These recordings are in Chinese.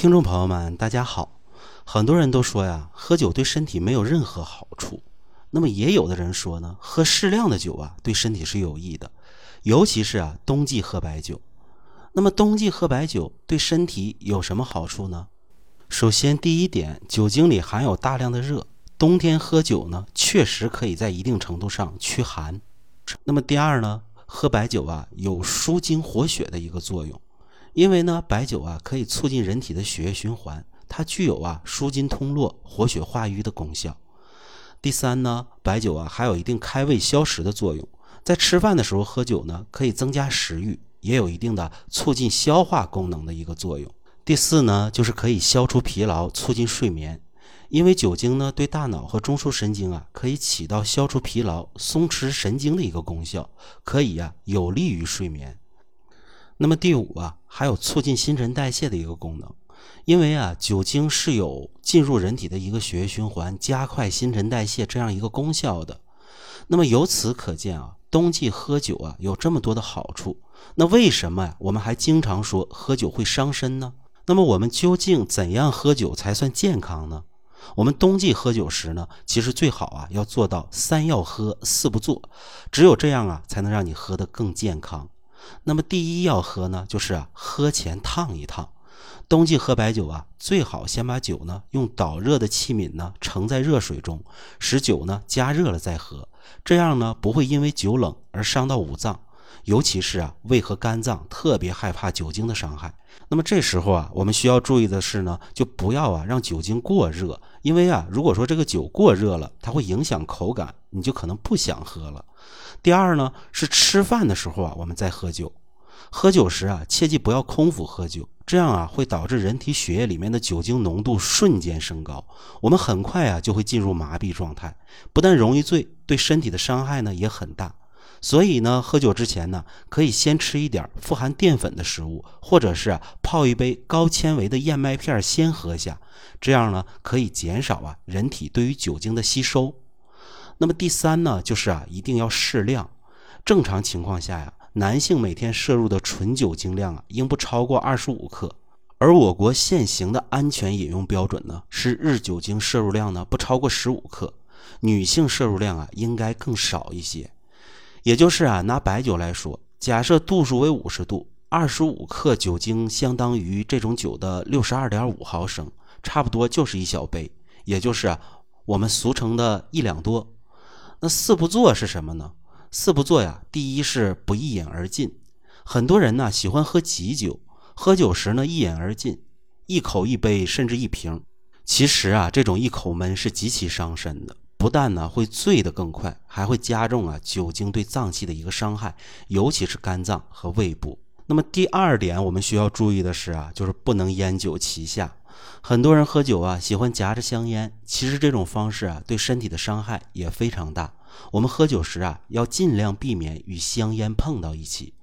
听众朋友们，大家好。很多人都说呀，喝酒对身体没有任何好处。那么也有的人说呢，喝适量的酒啊，对身体是有益的。尤其是啊，冬季喝白酒。那么冬季喝白酒对身体有什么好处呢？首先，第一点，酒精里含有大量的热，冬天喝酒呢，确实可以在一定程度上驱寒。那么第二呢，喝白酒啊，有舒筋活血的一个作用。因为呢，白酒啊可以促进人体的血液循环，它具有啊舒筋通络、活血化瘀的功效。第三呢，白酒啊还有一定开胃消食的作用，在吃饭的时候喝酒呢，可以增加食欲，也有一定的促进消化功能的一个作用。第四呢，就是可以消除疲劳、促进睡眠，因为酒精呢对大脑和中枢神经啊可以起到消除疲劳、松弛神经的一个功效，可以呀有利于睡眠。那么第五啊，还有促进新陈代谢的一个功能，因为啊，酒精是有进入人体的一个血液循环、加快新陈代谢这样一个功效的。那么由此可见啊，冬季喝酒啊有这么多的好处。那为什么呀？我们还经常说喝酒会伤身呢？那么我们究竟怎样喝酒才算健康呢？我们冬季喝酒时呢，其实最好啊要做到三要喝，四不做，只有这样啊，才能让你喝得更健康。那么第一要喝呢，就是啊，喝前烫一烫。冬季喝白酒啊，最好先把酒呢用导热的器皿呢盛在热水中，使酒呢加热了再喝，这样呢不会因为酒冷而伤到五脏，尤其是啊胃和肝脏特别害怕酒精的伤害。那么这时候啊，我们需要注意的是呢，就不要啊让酒精过热，因为啊如果说这个酒过热了，它会影响口感，你就可能不想喝了。第二呢，是吃饭的时候啊，我们再喝酒。喝酒时啊，切记不要空腹喝酒，这样啊会导致人体血液里面的酒精浓度瞬间升高，我们很快啊就会进入麻痹状态，不但容易醉，对身体的伤害呢也很大。所以呢，喝酒之前呢，可以先吃一点富含淀粉的食物，或者是泡一杯高纤维的燕麦片先喝下，这样呢可以减少啊人体对于酒精的吸收。那么第三呢，就是啊，一定要适量。正常情况下呀，男性每天摄入的纯酒精量啊，应不超过二十五克。而我国现行的安全饮用标准呢，是日酒精摄入量呢不超过十五克。女性摄入量啊，应该更少一些。也就是啊，拿白酒来说，假设度数为五十度，二十五克酒精相当于这种酒的六十二点五毫升，差不多就是一小杯，也就是啊，我们俗称的一两多。那四不做是什么呢？四不做呀，第一是不一饮而尽。很多人呢喜欢喝急酒，喝酒时呢一饮而尽，一口一杯甚至一瓶。其实啊，这种一口闷是极其伤身的，不但呢会醉得更快，还会加重啊酒精对脏器的一个伤害，尤其是肝脏和胃部。那么第二点我们需要注意的是啊，就是不能烟酒齐下。很多人喝酒啊，喜欢夹着香烟，其实这种方式啊，对身体的伤害也非常大。我们喝酒时啊，要尽量避免与香烟碰到一起，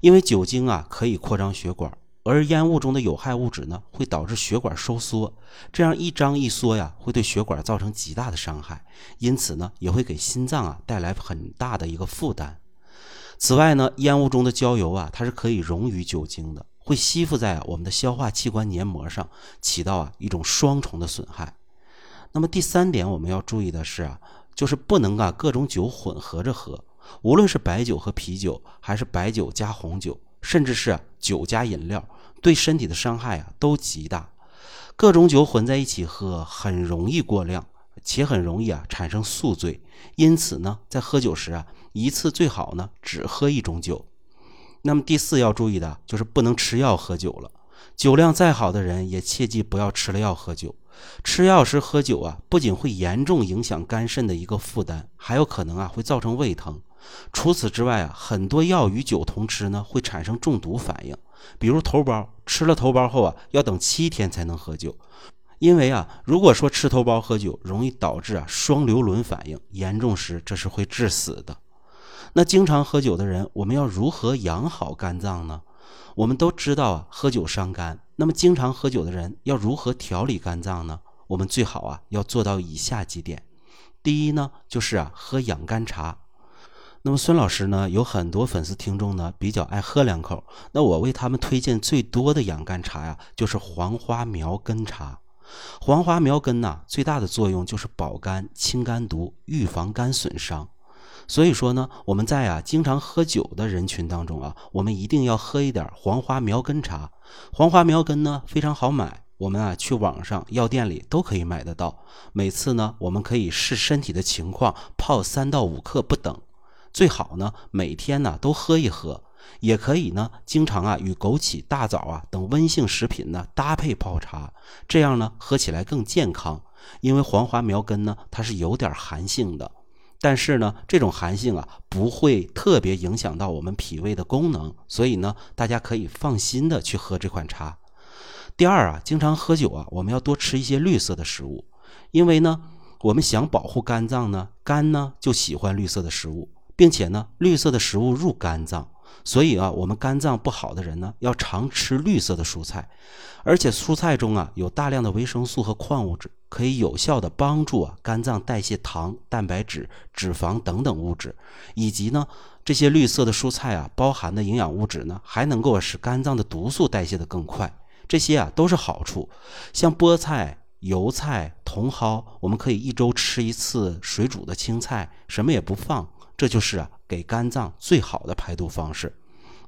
因为酒精啊可以扩张血管，而烟雾中的有害物质呢，会导致血管收缩，这样一张一缩呀，会对血管造成极大的伤害，因此呢，也会给心脏啊带来很大的一个负担。此外呢，烟雾中的焦油啊，它是可以溶于酒精的。会吸附在我们的消化器官黏膜上，起到啊一种双重的损害。那么第三点我们要注意的是啊，就是不能啊各种酒混合着喝，无论是白酒和啤酒，还是白酒加红酒，甚至是酒加饮料，对身体的伤害啊都极大。各种酒混在一起喝，很容易过量，且很容易啊产生宿醉。因此呢，在喝酒时啊，一次最好呢只喝一种酒。那么第四要注意的就是不能吃药喝酒了。酒量再好的人也切记不要吃了药喝酒。吃药时喝酒啊，不仅会严重影响肝肾的一个负担，还有可能啊会造成胃疼。除此之外啊，很多药与酒同吃呢，会产生中毒反应。比如头孢，吃了头孢后啊，要等七天才能喝酒。因为啊，如果说吃头孢喝酒，容易导致啊双硫仑反应，严重时这是会致死的。那经常喝酒的人，我们要如何养好肝脏呢？我们都知道啊，喝酒伤肝。那么经常喝酒的人要如何调理肝脏呢？我们最好啊要做到以下几点。第一呢，就是啊喝养肝茶。那么孙老师呢，有很多粉丝听众呢比较爱喝两口，那我为他们推荐最多的养肝茶呀，就是黄花苗根茶。黄花苗根呢，最大的作用就是保肝、清肝毒、预防肝损伤。所以说呢，我们在啊经常喝酒的人群当中啊，我们一定要喝一点黄花苗根茶。黄花苗根呢非常好买，我们啊去网上药店里都可以买得到。每次呢，我们可以视身体的情况泡三到五克不等。最好呢，每天呢都喝一喝，也可以呢，经常啊与枸杞、大枣啊等温性食品呢搭配泡茶，这样呢喝起来更健康。因为黄花苗根呢，它是有点寒性的，但是呢，这种寒性啊不会特别影响到我们脾胃的功能，所以呢，大家可以放心的去喝这款茶。第二啊，经常喝酒啊，我们要多吃一些绿色的食物，因为呢，我们想保护肝脏呢，肝呢就喜欢绿色的食物。并且呢，绿色的食物入肝脏，所以啊，我们肝脏不好的人呢，要常吃绿色的蔬菜，而且蔬菜中啊有大量的维生素和矿物质，可以有效的帮助啊肝脏代谢糖、蛋白质、脂肪等等物质，以及呢这些绿色的蔬菜啊包含的营养物质呢，还能够使肝脏的毒素代谢的更快，这些啊都是好处。像菠菜、油菜、茼蒿，我们可以一周吃一次水煮的青菜，什么也不放。这就是啊，给肝脏最好的排毒方式。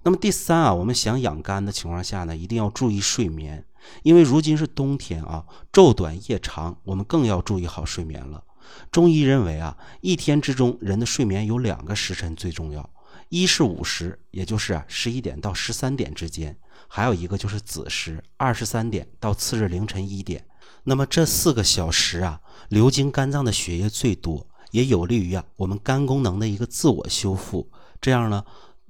那么第三啊，我们想养肝的情况下呢，一定要注意睡眠，因为如今是冬天啊，昼短夜长，我们更要注意好睡眠了。中医认为啊，一天之中人的睡眠有两个时辰最重要，一是午时，也就是啊十一点到十三点之间；还有一个就是子时，二十三点到次日凌晨一点。那么这四个小时啊，流经肝脏的血液最多。也有利于啊我们肝功能的一个自我修复，这样呢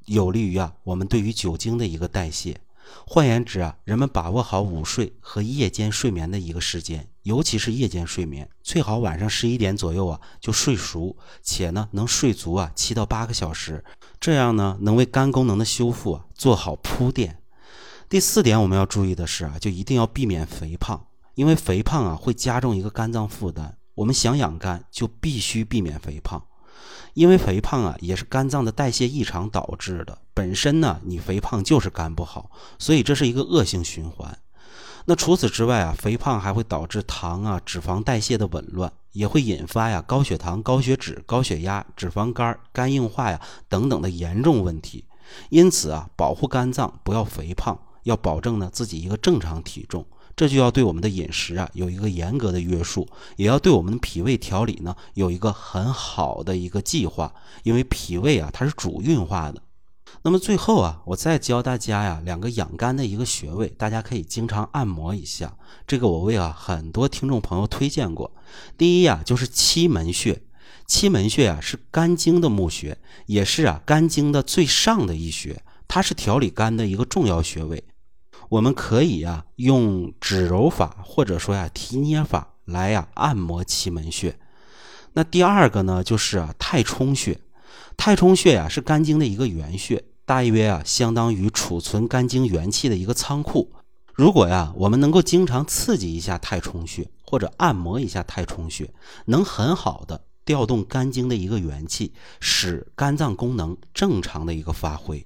有利于啊我们对于酒精的一个代谢。换言之啊，人们把握好午睡和夜间睡眠的一个时间，尤其是夜间睡眠，最好晚上十一点左右啊就睡熟，且呢能睡足啊七到八个小时，这样呢能为肝功能的修复啊做好铺垫。第四点我们要注意的是啊，就一定要避免肥胖，因为肥胖啊会加重一个肝脏负担。我们想养肝，就必须避免肥胖，因为肥胖啊也是肝脏的代谢异常导致的。本身呢，你肥胖就是肝不好，所以这是一个恶性循环。那除此之外啊，肥胖还会导致糖啊、脂肪代谢的紊乱，也会引发呀高血糖、高血脂、高血压、脂肪肝、肝硬化呀等等的严重问题。因此啊，保护肝脏不要肥胖，要保证呢自己一个正常体重。这就要对我们的饮食啊有一个严格的约束，也要对我们的脾胃调理呢有一个很好的一个计划，因为脾胃啊它是主运化的。那么最后啊，我再教大家呀两个养肝的一个穴位，大家可以经常按摩一下。这个我为啊很多听众朋友推荐过。第一呀就是期门穴，期门穴啊是肝经的募穴，也是啊肝经的最上的一穴，它是调理肝的一个重要穴位。我们可以呀用指揉法或者说呀提捏法来呀按摩期门穴。那第二个呢就是啊太冲穴。太冲穴呀是肝经的一个原穴，大约啊相当于储存肝经元气的一个仓库。如果呀我们能够经常刺激一下太冲穴或者按摩一下太冲穴，能很好的调动肝经的一个元气，使肝脏功能正常的一个发挥。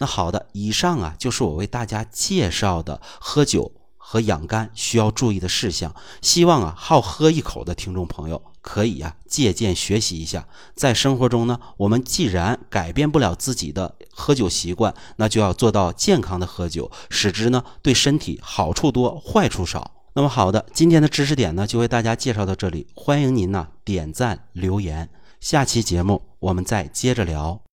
那好的，以上啊就是我为大家介绍的喝酒和养肝需要注意的事项。希望啊好喝一口的听众朋友可以啊借鉴学习一下。在生活中呢，我们既然改变不了自己的喝酒习惯，那就要做到健康的喝酒，使之呢对身体好处多，坏处少。那么好的，今天的知识点呢就为大家介绍到这里，欢迎您呢点赞留言，下期节目我们再接着聊。